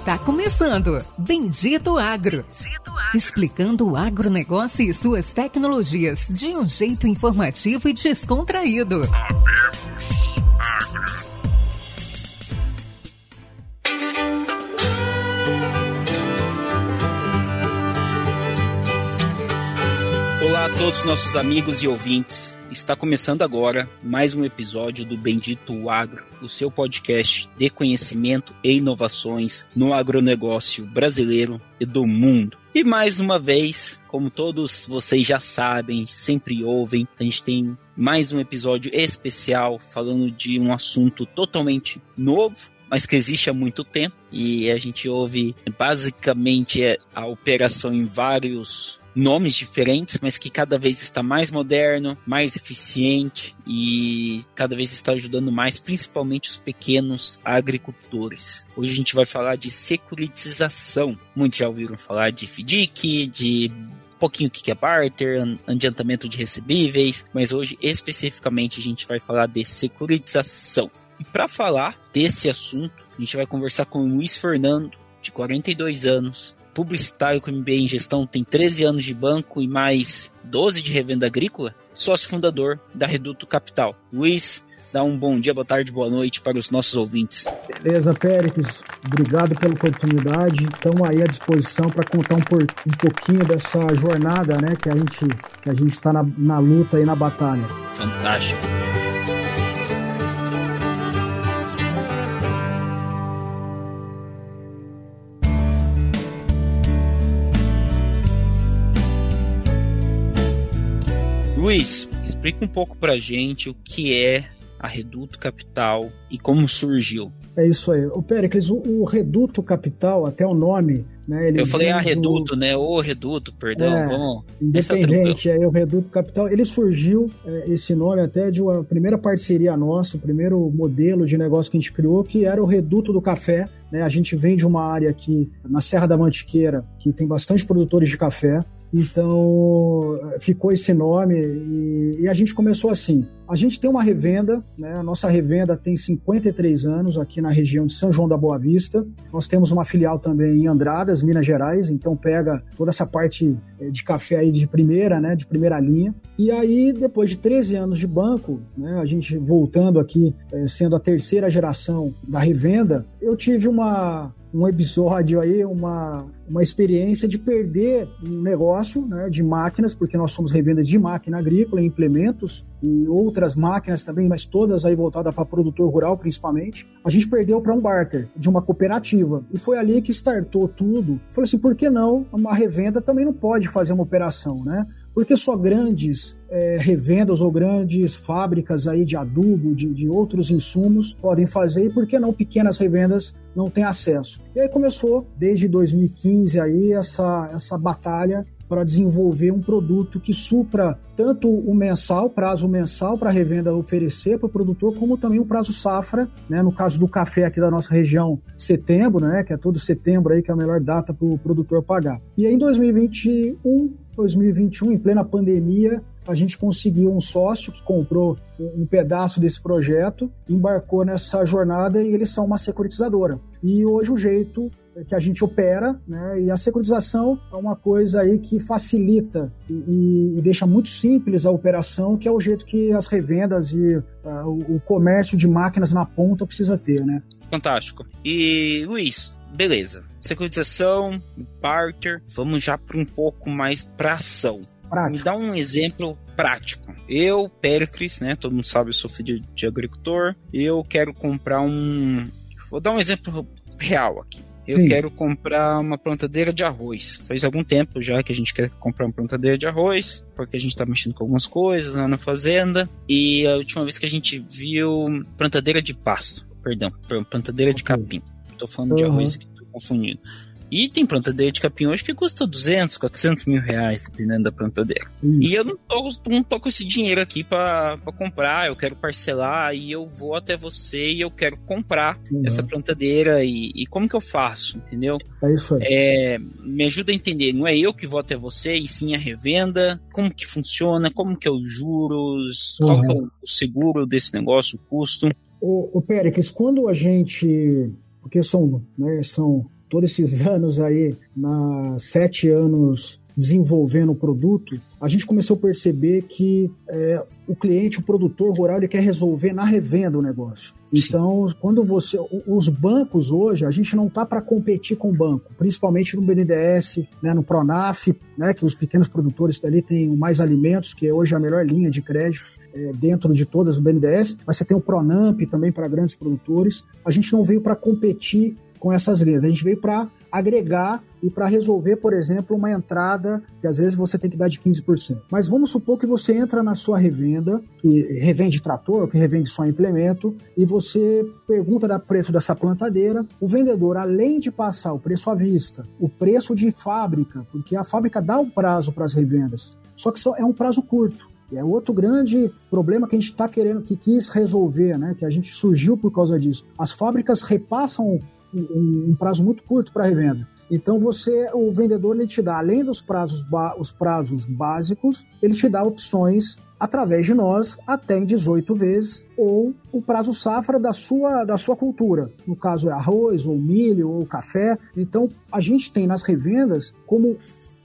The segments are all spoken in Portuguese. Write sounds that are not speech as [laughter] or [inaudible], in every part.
Está começando Bendito Agro. Bendito Agro. Explicando o agronegócio e suas tecnologias de um jeito informativo e descontraído. Olá a todos nossos amigos e ouvintes. Está começando agora mais um episódio do Bendito Agro, o seu podcast de conhecimento e inovações no agronegócio brasileiro e do mundo. E mais uma vez, como todos vocês já sabem, sempre ouvem, a gente tem mais um episódio especial falando de um assunto totalmente novo, mas que existe há muito tempo. E a gente ouve basicamente a operação em vários nomes diferentes, mas que cada vez está mais moderno, mais eficiente e cada vez está ajudando mais, principalmente os pequenos agricultores. Hoje a gente vai falar de securitização. Muitos já ouviram falar de FDIC, de um pouquinho o que é barter, adiantamento de recebíveis, mas hoje especificamente a gente vai falar de securitização. E para falar desse assunto, a gente vai conversar com o Luiz Fernando, de 42 anos, publicitário com MBA em gestão, tem 13 anos de banco e mais 12 de revenda agrícola, sócio fundador da Reduto Capital. Luiz, dá um bom dia, boa tarde, boa noite para os nossos ouvintes. Beleza, Péricles. Obrigado pela oportunidade. Estamos aí à disposição para contar um, por, um, pouquinho dessa jornada né, que a gente que a gente está na, na luta e na batalha. Fantástico. Luiz, explica um pouco pra gente o que é a Reduto Capital e como surgiu. É isso aí. O Pericles, o, o Reduto Capital, até o nome, né? Eu falei a ah, Reduto, do... né? O Reduto, perdão. É, vamos... Independente, aí o Reduto Capital, ele surgiu, é, esse nome até de uma primeira parceria nossa, o primeiro modelo de negócio que a gente criou, que era o Reduto do Café. Né? A gente vem de uma área aqui na Serra da Mantiqueira, que tem bastante produtores de café. Então ficou esse nome e, e, a gente começou assim. A gente tem uma revenda, né? a nossa revenda tem 53 anos aqui na região de São João da Boa Vista. Nós temos uma filial também em Andradas, Minas Gerais, então pega toda essa parte eh, de café aí de primeira, né? de primeira linha. E aí, depois de 13 anos de banco, né? a gente voltando aqui, eh, sendo a terceira geração da revenda, eu tive uma, um episódio aí, uma, uma experiência de perder um negócio né, de máquinas, porque nós somos revenda de máquina agrícola, implementos e outras máquinas também, mas todas aí voltadas para produtor rural principalmente. A gente perdeu para um barter de uma cooperativa e foi ali que startou tudo. Falei assim, por que não uma revenda também não pode fazer uma operação, né? porque só grandes é, revendas ou grandes fábricas aí de adubo, de, de, outros insumos podem fazer e por que não pequenas revendas não têm acesso? E aí começou desde 2015 aí essa, essa batalha para desenvolver um produto que supra tanto o mensal, prazo mensal para revenda oferecer para o produtor, como também o prazo safra, né? no caso do café aqui da nossa região, setembro, né? que é todo setembro aí que é a melhor data para o produtor pagar. E aí em 2021 2021, em plena pandemia, a gente conseguiu um sócio que comprou um pedaço desse projeto, embarcou nessa jornada e eles são uma securitizadora. E hoje o jeito que a gente opera, né? E a securitização é uma coisa aí que facilita e, e deixa muito simples a operação, que é o jeito que as revendas e uh, o, comércio de máquinas na ponta precisa ter, né? Fantástico. E Luiz, beleza. Securitização, barter, vamos já para um pouco mais para ação. Prático. Me dá um exemplo prático. Eu, Pericles, né? Todo mundo sabe, eu sou filho de agricultor. Eu quero comprar um. Vou dar um exemplo real aqui. Eu Sim. quero comprar uma plantadeira de arroz. Faz algum tempo já que a gente quer comprar uma plantadeira de arroz, porque a gente tá mexendo com algumas coisas lá na fazenda. E a última vez que a gente viu plantadeira de pasto, perdão, plantadeira okay. de capim. Tô falando uhum. de arroz aqui confundido. E tem plantadeira de capim hoje que custa 200, 400 mil reais, dependendo da plantadeira. Hum. E eu não tô, não tô com esse dinheiro aqui para comprar, eu quero parcelar e eu vou até você e eu quero comprar uhum. essa plantadeira e, e, como que eu faço, entendeu? É isso aí. É, me ajuda a entender, não é eu que vou até você e sim a revenda, como que funciona, como que é os juros, uhum. qual que é o seguro desse negócio, o custo. O, o Péricles, quando a gente porque são, né, são todos esses [laughs] anos aí, na sete anos desenvolvendo o produto, a gente começou a perceber que é, o cliente, o produtor rural, ele quer resolver na revenda o negócio. Então, Sim. quando você. Os bancos hoje, a gente não está para competir com o banco, principalmente no BNDES, né, no Pronaf, né, que os pequenos produtores dali têm mais alimentos, que é hoje a melhor linha de crédito é, dentro de todas as BNDES, mas você tem o Pronamp também para grandes produtores. A gente não veio para competir com essas linhas, a gente veio para agregar e para resolver, por exemplo, uma entrada que às vezes você tem que dar de 15%. Mas vamos supor que você entra na sua revenda, que revende trator, que revende só implemento, e você pergunta da preço dessa plantadeira. O vendedor, além de passar o preço à vista, o preço de fábrica, porque a fábrica dá um prazo para as revendas, só que é um prazo curto. E é outro grande problema que a gente está querendo, que quis resolver, né? Que a gente surgiu por causa disso. As fábricas repassam um, um prazo muito curto para revenda. Então você, o vendedor, ele te dá, além dos prazos, os prazos básicos, ele te dá opções através de nós até em 18 vezes ou o prazo safra da sua, da sua cultura. No caso é arroz, ou milho, ou café. Então a gente tem nas revendas como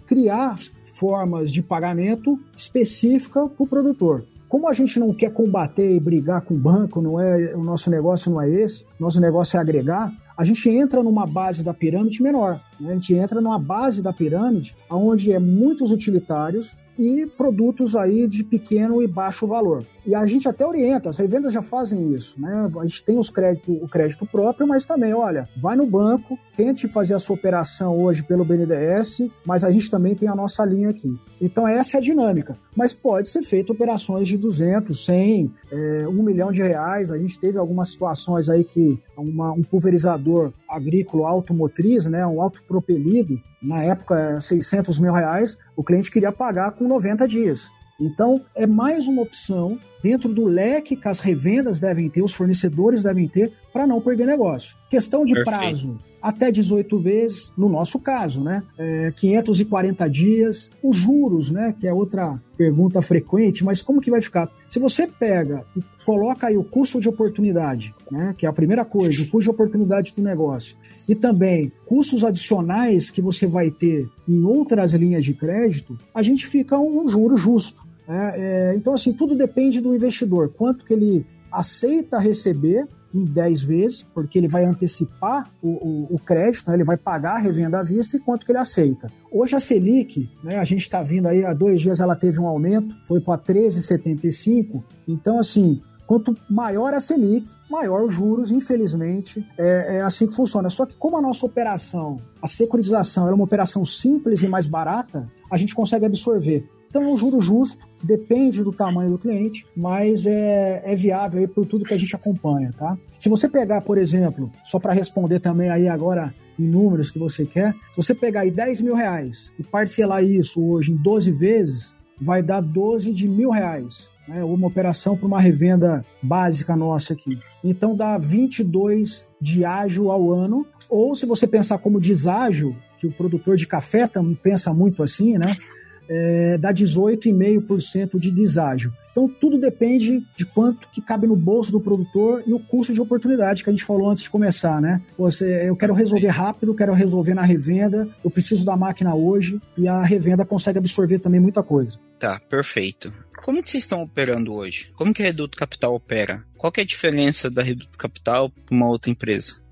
criar formas de pagamento específica para o produtor. Como a gente não quer combater e brigar com o banco, não é o nosso negócio não é esse, nosso negócio é agregar, a gente entra numa base da pirâmide menor. Né? A gente entra numa base da pirâmide onde é muitos utilitários e produtos aí de pequeno e baixo valor. E a gente até orienta, as revendas já fazem isso, né? A gente tem os crédito, o crédito próprio, mas também, olha, vai no banco, tente fazer a sua operação hoje pelo BNDES, mas a gente também tem a nossa linha aqui. Então essa é a dinâmica. Mas pode ser feito operações de 200, 100, é, 1 milhão de reais. A gente teve algumas situações aí que uma, um pulverizador agrícola automotriz, né, um autopropelido, na época 600 mil reais, o cliente queria pagar com 90 dias. Então, é mais uma opção dentro do leque que as revendas devem ter, os fornecedores devem ter, para não perder negócio. Questão de Perfeito. prazo, até 18 vezes, no nosso caso, né? É, 540 dias. Os juros, né? Que é outra pergunta frequente, mas como que vai ficar? Se você pega e coloca aí o custo de oportunidade, né? Que é a primeira coisa, o custo de oportunidade do negócio, e também custos adicionais que você vai ter em outras linhas de crédito, a gente fica um juro justo. É, é, então, assim, tudo depende do investidor, quanto que ele aceita receber em 10 vezes, porque ele vai antecipar o, o, o crédito, né? ele vai pagar a revenda à vista e quanto que ele aceita. Hoje a Selic, né, a gente está vindo aí, há dois dias ela teve um aumento, foi para 13,75. Então, assim, Quanto maior a Selic, maior os juros, infelizmente, é, é, assim que funciona. Só que como a nossa operação, a securitização, é uma operação simples e mais barata, a gente consegue absorver. Então é um juro justo, depende do tamanho do cliente, mas é, é viável aí por tudo que a gente acompanha, tá? Se você pegar, por exemplo, só para responder também aí agora em números que você quer, se você pegar aí 10 mil reais e parcelar isso hoje em 12 vezes, vai dar 12 de mil reais. Né, uma operação para uma revenda básica nossa aqui. Então dá 22 de ágio ao ano, ou se você pensar como deságio, que o produtor de café também pensa muito assim, né? É, dá 18,5% de deságio. Então tudo depende de quanto que cabe no bolso do produtor e o custo de oportunidade que a gente falou antes de começar, né? Você, eu quero resolver rápido, quero resolver na revenda, eu preciso da máquina hoje e a revenda consegue absorver também muita coisa. Tá, perfeito. Como que vocês estão operando hoje? Como que a Reduto Capital opera? Qual é a diferença da Reduto Capital para uma outra empresa?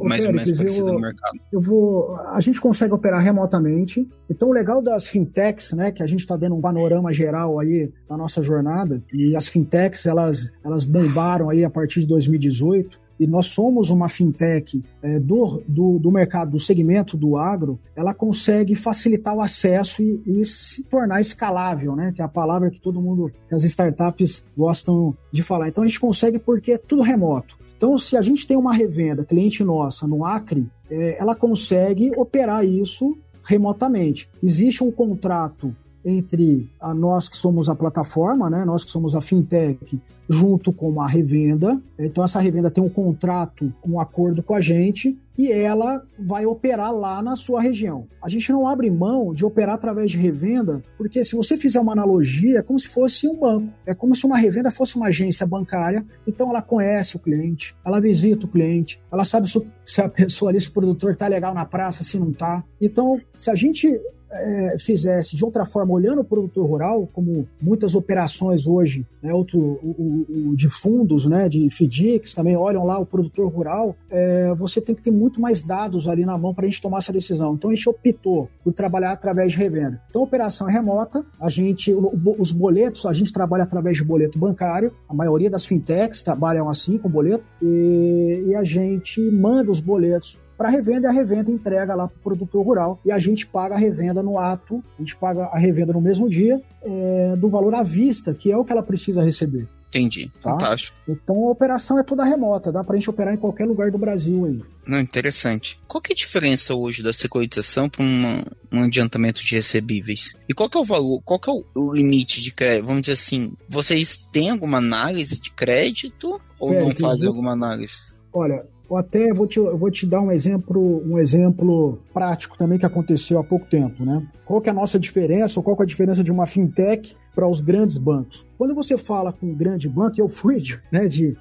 Mais ou menos parecido eu, no mercado. Eu vou, a gente consegue operar remotamente. Então, o legal das fintechs, né, que a gente está dando um panorama geral aí da nossa jornada, e as fintechs, elas, elas bombaram aí a partir de 2018, e nós somos uma fintech é, do, do, do, mercado, do segmento do agro, ela consegue facilitar o acesso e, e, se tornar escalável, né? Que é a palavra que todo mundo, que as startups gostam de falar. Então a gente consegue porque é tudo remoto. Então, se a gente tem uma revenda, cliente nossa, no Acre, é, ela consegue operar isso remotamente. Existe um contrato entre a nós que somos a plataforma, né, nós que somos a fintech, junto com a revenda. Então essa revenda tem um contrato, um acordo com a gente e ela vai operar lá na sua região. A gente não abre mão de operar através de revenda, porque se você fizer uma analogia, é como se fosse um banco. É como se uma revenda fosse uma agência bancária. Então ela conhece o cliente, ela visita o cliente, ela sabe se a pessoa ali, se o produtor está legal na praça, se não está. Então, se a gente é, fizesse de outra forma, olhando o produtor rural, como muitas operações hoje, né, outro, o, o, de fundos, né, de FDICs também olham lá o produtor rural, é, você tem que ter muito mais dados ali na mão para a gente tomar essa decisão. Então a gente optou por trabalhar através de revenda. Então operação é remota, a gente, os boletos, a gente trabalha através de boleto bancário, a maioria das fintechs trabalham assim com boleto, e, e a gente manda os boletos para revenda e a revenda entrega lá para o produtor rural e a gente paga a revenda no ato, a gente paga a revenda no mesmo dia é, do valor à vista, que é o que ela precisa receber. Entendi, tá? fantástico. Então a operação é toda remota, dá para a gente operar em qualquer lugar do Brasil aí. Não, interessante. Qual que é a diferença hoje da securitização para um adiantamento de recebíveis? E qual que é o valor, qual que é o limite de crédito? Vamos dizer assim, vocês têm alguma análise de crédito ou é, não fazem alguma análise? Olha, ou até vou te, vou te dar um exemplo, um exemplo prático também que aconteceu há pouco tempo, né? Qual que é a nossa diferença, ou qual que é a diferença de uma fintech para os grandes bancos? Quando você fala com um grande banco, eu fui né, de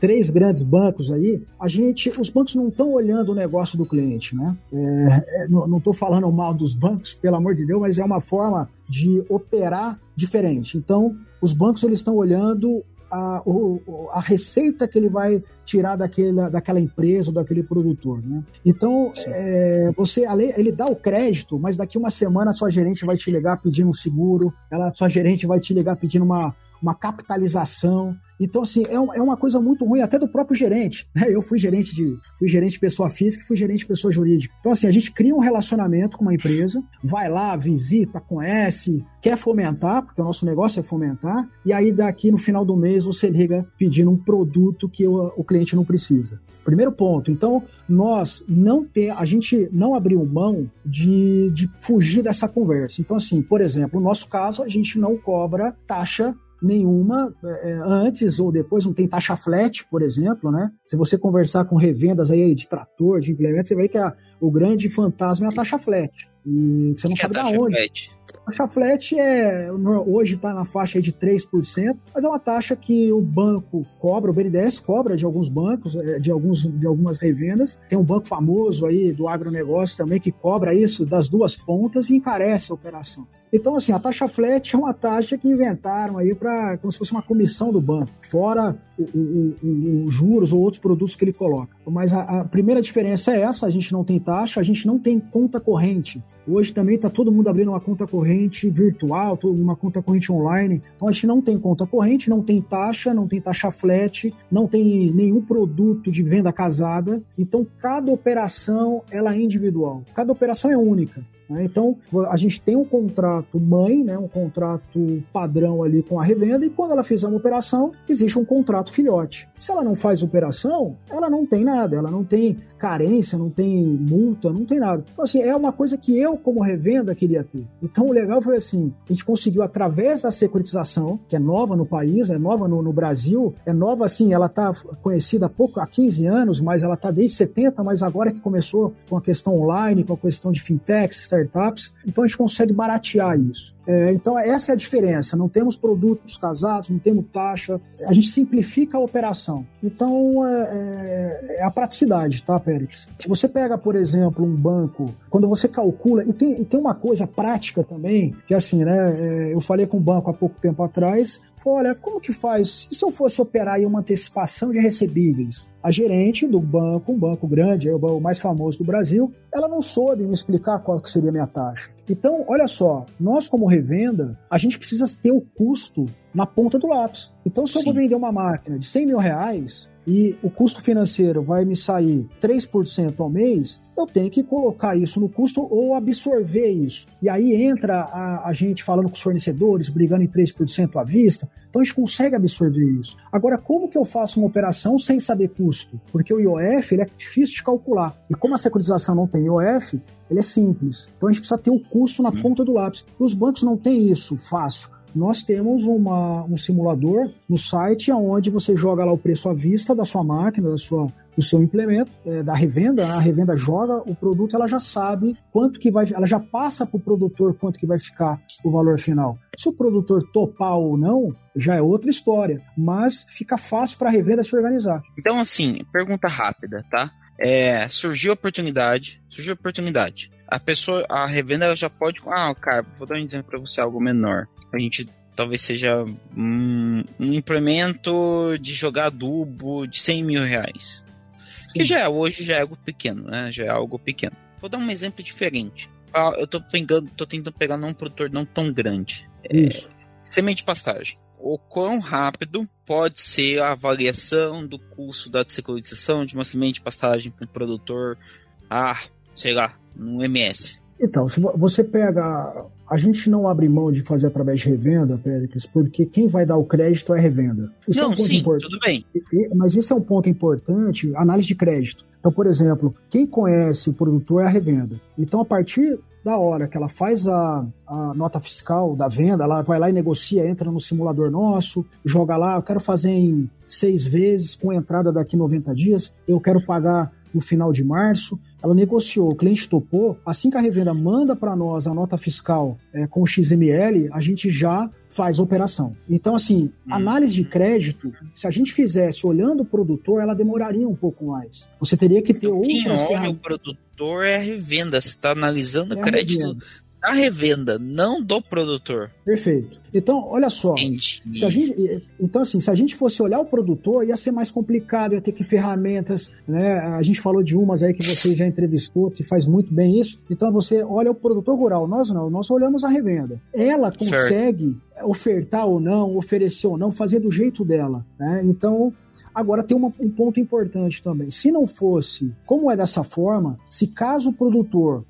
três grandes bancos aí, a gente, os bancos não estão olhando o negócio do cliente, né? É, é, não estou falando mal dos bancos, pelo amor de Deus, mas é uma forma de operar diferente. Então, os bancos eles estão olhando a, a receita que ele vai tirar daquela, daquela empresa ou daquele produtor. Né? Então, é, você ele dá o crédito, mas daqui uma semana a sua gerente vai te ligar pedindo um seguro, ela, sua gerente vai te ligar pedindo uma, uma capitalização. Então, assim, é, é uma coisa muito ruim até do próprio gerente. Né? Eu fui gerente de fui gerente de pessoa física e fui gerente de pessoa jurídica. Então, assim, a gente cria um relacionamento com uma empresa, vai lá, visita, conhece, quer fomentar, porque o nosso negócio é fomentar, e aí daqui no final do mês você liga pedindo um produto que o, o cliente não precisa. Primeiro ponto. Então, nós não ter, a gente não abriu mão de, de fugir dessa conversa. Então, assim, por exemplo, no nosso caso, a gente não cobra taxa nenhuma é, é, antes ou depois, não tem taxa flat, por exemplo, né? Se você conversar com revendas aí de trator, de implementos, você vai que a, o grande fantasma é a taxa flat. E você não que sabe é da onde. Flat? Taxa flat é, hoje está na faixa de 3%, mas é uma taxa que o banco cobra, o BNDES cobra de alguns bancos, é, de, alguns, de algumas revendas. Tem um banco famoso aí do agronegócio também que cobra isso das duas pontas e encarece a operação. Então, assim, a taxa flat é uma taxa que inventaram aí para como se fosse uma comissão do banco, fora os juros ou outros produtos que ele coloca. Mas a, a, primeira diferença é essa: a gente não tem taxa, a gente não tem conta corrente. Hoje também está todo mundo abrindo uma conta corrente virtual, uma conta corrente online. Então a gente não tem conta corrente, não tem taxa, não tem taxa flat, não tem nenhum produto de venda casada. Então cada operação ela é individual, cada operação é única. Né? Então, a gente tem um contrato mãe, né, um contrato padrão ali com a revenda, e quando ela fizer uma operação, existe um contrato filhote. Se ela não faz operação, ela não tem nada, ela não tem carência, não tem multa, não tem nada. Então, assim, é uma coisa que eu, como revenda, queria ter. Então, o legal foi assim: a gente conseguiu, através da securitização, que é nova no país, é nova no, no Brasil, é nova assim, ela está conhecida há pouco, há 15 anos, mas ela está desde 70, mas agora que começou com a questão online, com a questão de fintechs, startups, então a gente consegue baratear isso. É, então, essa é a diferença. Não temos produtos casados, não temos taxa, a gente simplifica a operação. Então, é, é, é a praticidade, tá, Pérez? Se você pega, por exemplo, um banco, quando você calcula, e tem, e tem uma coisa prática também, que é assim, né? É, eu falei com um banco há pouco tempo atrás, olha, como que faz? E se eu fosse operar aí uma antecipação de recebíveis? A gerente do banco, um banco grande, é o mais famoso do Brasil, ela não soube me explicar qual que seria a minha taxa. Então, olha só, nós como revenda, a gente precisa ter o custo na ponta do lápis. Então, se Sim. eu vou vender uma máquina de 100 mil reais, e o custo financeiro vai me sair 3% ao mês, eu tenho que colocar isso no custo ou absorver isso. E aí entra a, a gente falando com os fornecedores, brigando em 3% à vista. Então a gente consegue absorver isso. Agora, como que eu faço uma operação sem saber custo? porque o IOF ele é difícil de calcular. E como a securitização não tem IOF, ele é simples. Então a gente precisa ter o custo na ponta do lápis. E os bancos não têm isso fácil nós temos uma, um simulador no site onde você joga lá o preço à vista da sua máquina, da sua, do seu implemento, é, da revenda, a revenda joga o produto, ela já sabe quanto que vai, ela já passa para o produtor quanto que vai ficar o valor final. Se o produtor topar ou não, já é outra história, mas fica fácil para a revenda se organizar. Então, assim, pergunta rápida, tá? É, surgiu a oportunidade, surgiu a oportunidade. A pessoa, a revenda já pode, ah, cara, vou dar um exemplo para você algo menor a gente talvez seja um, um implemento de jogar adubo de 100 mil reais. Sim. Que já é, hoje já é algo pequeno, né? Já é algo pequeno. Vou dar um exemplo diferente. Ah, eu tô, pegando, tô tentando pegar num produtor não tão grande. É, semente de pastagem. O quão rápido pode ser a avaliação do custo da securitização de uma semente de pastagem para um produtor, ah, sei lá, no MS? Então, se você pega a gente não abre mão de fazer através de revenda, Péricles, porque quem vai dar o crédito é a revenda. Isso não, é um sim, importante. tudo bem. Mas isso é um ponto importante, análise de crédito. Então, por exemplo, quem conhece o produtor é a revenda. Então, a partir da hora que ela faz a, a, nota fiscal da venda, ela vai lá e negocia, entra no simulador nosso, joga lá, eu quero fazer em seis vezes, com entrada daqui 90 dias, eu quero pagar no final de março. Ela negociou, o cliente topou. Assim que a revenda manda para nós a nota fiscal é, com o XML, a gente já faz a operação. Então, assim, hum. análise de crédito, se a gente fizesse olhando o produtor, ela demoraria um pouco mais. Você teria que ter então, outras quem olha o produtor é a revenda. Você está analisando o é crédito da revenda, não do produtor. Perfeito. Então, olha só. Se a gente, então, assim, se a gente fosse olhar o produtor, ia ser mais complicado, ia ter que ferramentas, né? A gente falou de umas aí que você já entrevistou, que faz muito bem isso. Então, você olha o produtor rural. Nós não, nós olhamos a revenda. Ela consegue certo. ofertar ou não, oferecer ou não, fazer do jeito dela. Né? Então, Agora tem uma, um ponto importante também. Se não fosse, como é dessa forma, se caso o produtor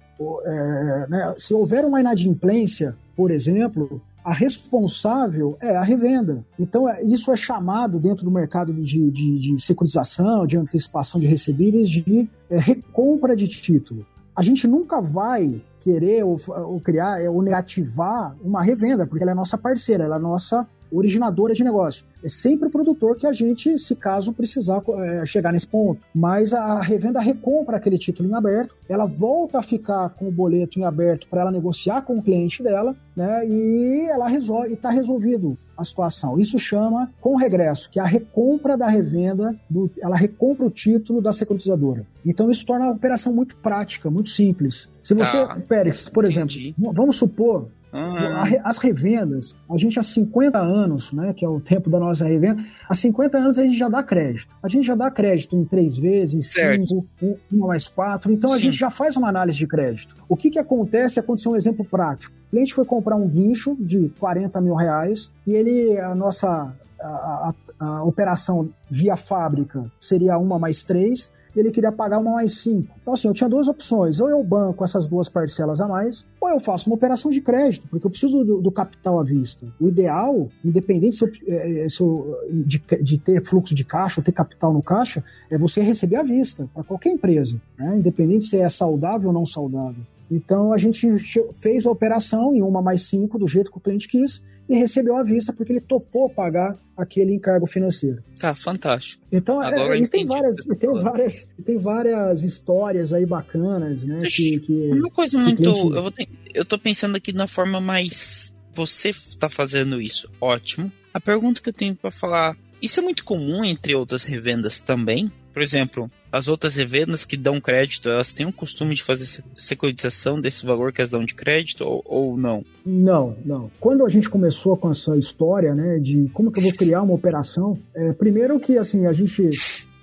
é, né, se houver uma inadimplência, por exemplo, a responsável é a revenda. Então, é, isso é chamado dentro do mercado de, de, de securitização, de antecipação de recebíveis, de é, recompra de título. A gente nunca vai querer ou, ou criar ou negativar uma revenda, porque ela é nossa parceira, ela é nossa originadora de negócio. É sempre o produtor que a gente, se caso precisar é, chegar nesse ponto. Mas a revenda recompra aquele título em aberto, ela volta a ficar com o boleto em aberto para ela negociar com o cliente dela, né? E ela resolve, está resolvido a situação. Isso chama com regresso, que é a recompra da revenda, do, ela recompra o título da securitizadora. Então isso torna a operação muito prática, muito simples. Se você, ah, Pérez, por entendi. exemplo, vamos supor ah. As revendas, a gente há 50 anos, né, que é o tempo da nossa revenda, há 50 anos a gente já dá crédito. A gente já dá crédito em três vezes, em cinco, uma mais quatro. Então Sim. a gente já faz uma análise de crédito. O que, que acontece? Aconteceu um exemplo prático. O cliente foi comprar um guincho de 40 mil reais e ele, a nossa a, a, a operação via fábrica seria uma mais três ele queria pagar uma mais cinco. Então, assim, eu tinha duas opções. Ou eu banco essas duas parcelas a mais, ou eu faço uma operação de crédito, porque eu preciso do, do capital à vista. O ideal, independente se eu, é, é se eu, de, de, ter fluxo de caixa ou ter capital no caixa, é você receber à vista, para qualquer empresa, né? independente se é saudável ou não saudável. Então a gente fez a operação em uma mais cinco, do jeito que o cliente quis, e recebeu à vista porque ele topou pagar aquele encargo financeiro. Tá, fantástico. Então, Agora é, e tem várias, e tem várias, e tem várias histórias aí bacanas, né? Que, que, Uma coisa muito. Cliente... Eu, vou ter, eu tô pensando aqui na forma mais. Você está fazendo isso, ótimo. A pergunta que eu tenho para falar. Isso é muito comum entre outras revendas também? Por exemplo, as outras revendas que dão crédito, elas têm o costume de fazer securitização desse valor que elas dão de crédito ou, ou não? Não, não. Quando a gente começou com essa história, né, de como que eu vou criar uma operação, é, primeiro que, assim, a gente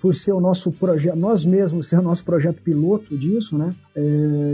por ser o nosso projeto, nós mesmos ser o nosso projeto piloto disso, né? É,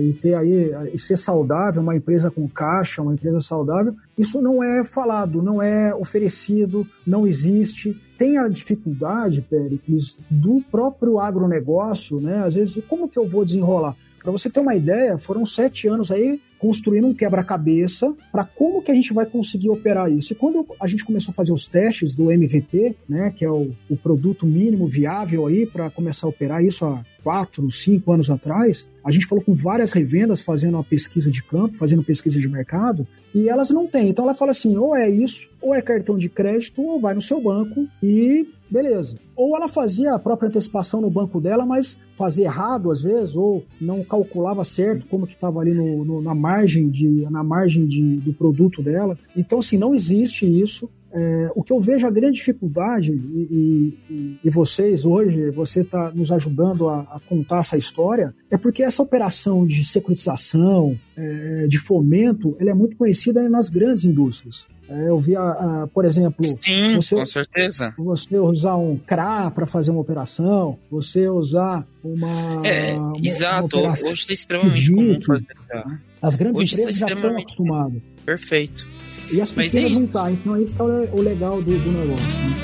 e ter aí, e ser saudável, uma empresa com caixa, uma empresa saudável, isso não é falado, não é oferecido, não existe. Tem a dificuldade, Péricles, do próprio agronegócio, né? Às vezes, como que eu vou desenrolar? Para você ter uma ideia, foram sete anos aí construindo um quebra-cabeça para como que a gente vai conseguir operar isso. E quando a gente começou a fazer os testes do MVP, né, que é o, o produto mínimo viável aí para começar a operar isso há quatro, cinco anos atrás, a gente falou com várias revendas fazendo uma pesquisa de campo, fazendo pesquisa de mercado, e elas não têm. Então ela fala assim: ou é isso, ou é cartão de crédito, ou vai no seu banco e beleza. Ou ela fazia a própria antecipação no banco dela, mas fazia errado às vezes, ou não calculava certo como que estava ali no, no, na margem, de, na margem de, do produto dela. Então, assim, não existe isso. É, o que eu vejo a grande dificuldade, e, e, e vocês hoje, você está nos ajudando a, a, contar essa história, é porque essa operação de securitização, é, de fomento, ela é muito conhecida nas grandes indústrias. É, eu vi, a, a, por exemplo. Sim, você, com certeza. Você usar um CRA para fazer uma operação, você usar uma. É, uma, exato. Uma hoje está extremamente comum fazer As grandes hoje empresas já estão acostumadas. Perfeito. E as pequenas é não tá, então é isso que é o legal do, do negócio. Né?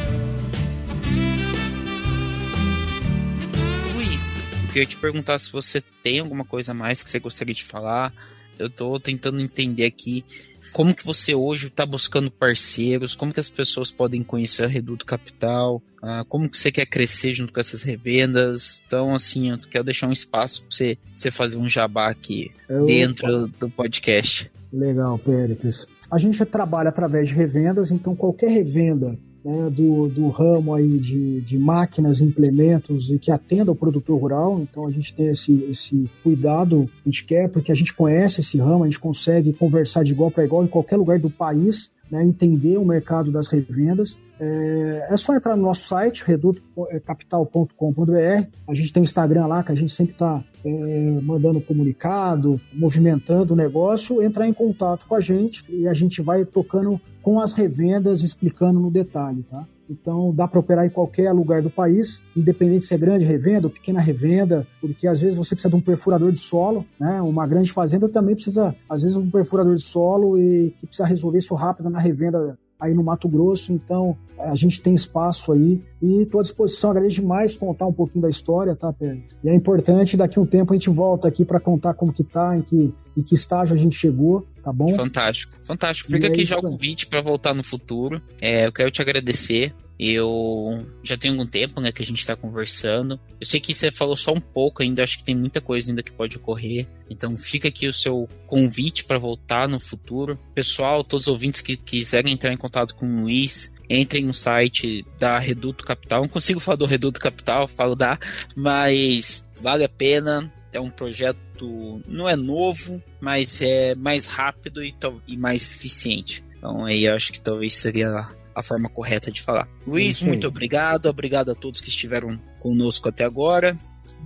Luiz, eu queria te perguntar se você tem alguma coisa a mais que você gostaria de falar. Eu estou tentando entender aqui como que você hoje está buscando parceiros, como que as pessoas podem conhecer a Reduto Capital, uh, como que você quer crescer junto com essas revendas. Então, assim, eu quero deixar um espaço para você, você fazer um jabá aqui eu, dentro do podcast. Legal, Péricles. A gente trabalha através de revendas, então qualquer revenda né, do, do ramo aí de, de máquinas, implementos e que atenda ao produtor rural. Então a gente tem esse, esse cuidado, a gente quer, porque a gente conhece esse ramo, a gente consegue conversar de igual para igual em qualquer lugar do país, né, entender o mercado das revendas. É, é, só entrar no nosso site, redutocapital.com.br. A gente tem o Instagram lá, que a gente sempre está é, mandando comunicado, movimentando o negócio, entrar em contato com a gente e a gente vai tocando com as revendas, explicando no detalhe, tá? Então dá para operar em qualquer lugar do país, independente se é grande revenda ou pequena revenda, porque às vezes você precisa de um perfurador de solo, né? Uma grande fazenda também precisa, às vezes, um perfurador de solo e que precisa resolver isso rápido na revenda aí no Mato Grosso, então a gente tem espaço aí e estou à disposição, agradeço demais contar um pouquinho da história, tá, Pérez? E é importante, daqui um tempo a gente volta aqui para contar como que tá, em que, em que estágio a gente chegou, tá bom? Fantástico, fantástico. Fica e aqui é já o convite para voltar no futuro. É, eu quero te agradecer eu já tenho algum tempo, né, que a gente está conversando. Eu sei que você falou só um pouco ainda, acho que tem muita coisa ainda que pode ocorrer. Então fica aqui o seu convite para voltar no futuro. Pessoal, todos os ouvintes que quiserem entrar em contato com o Luiz, entrem no site da Reduto Capital. Não consigo falar do Reduto Capital, falo da, mas vale a pena. É um projeto, não é novo, mas é mais rápido e, e mais eficiente. Então aí acho que talvez seria a forma correta de falar. Luiz, muito obrigado. Obrigado a todos que estiveram conosco até agora.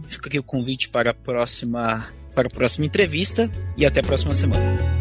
Fica aqui o convite para a próxima, para a próxima entrevista e até a próxima semana.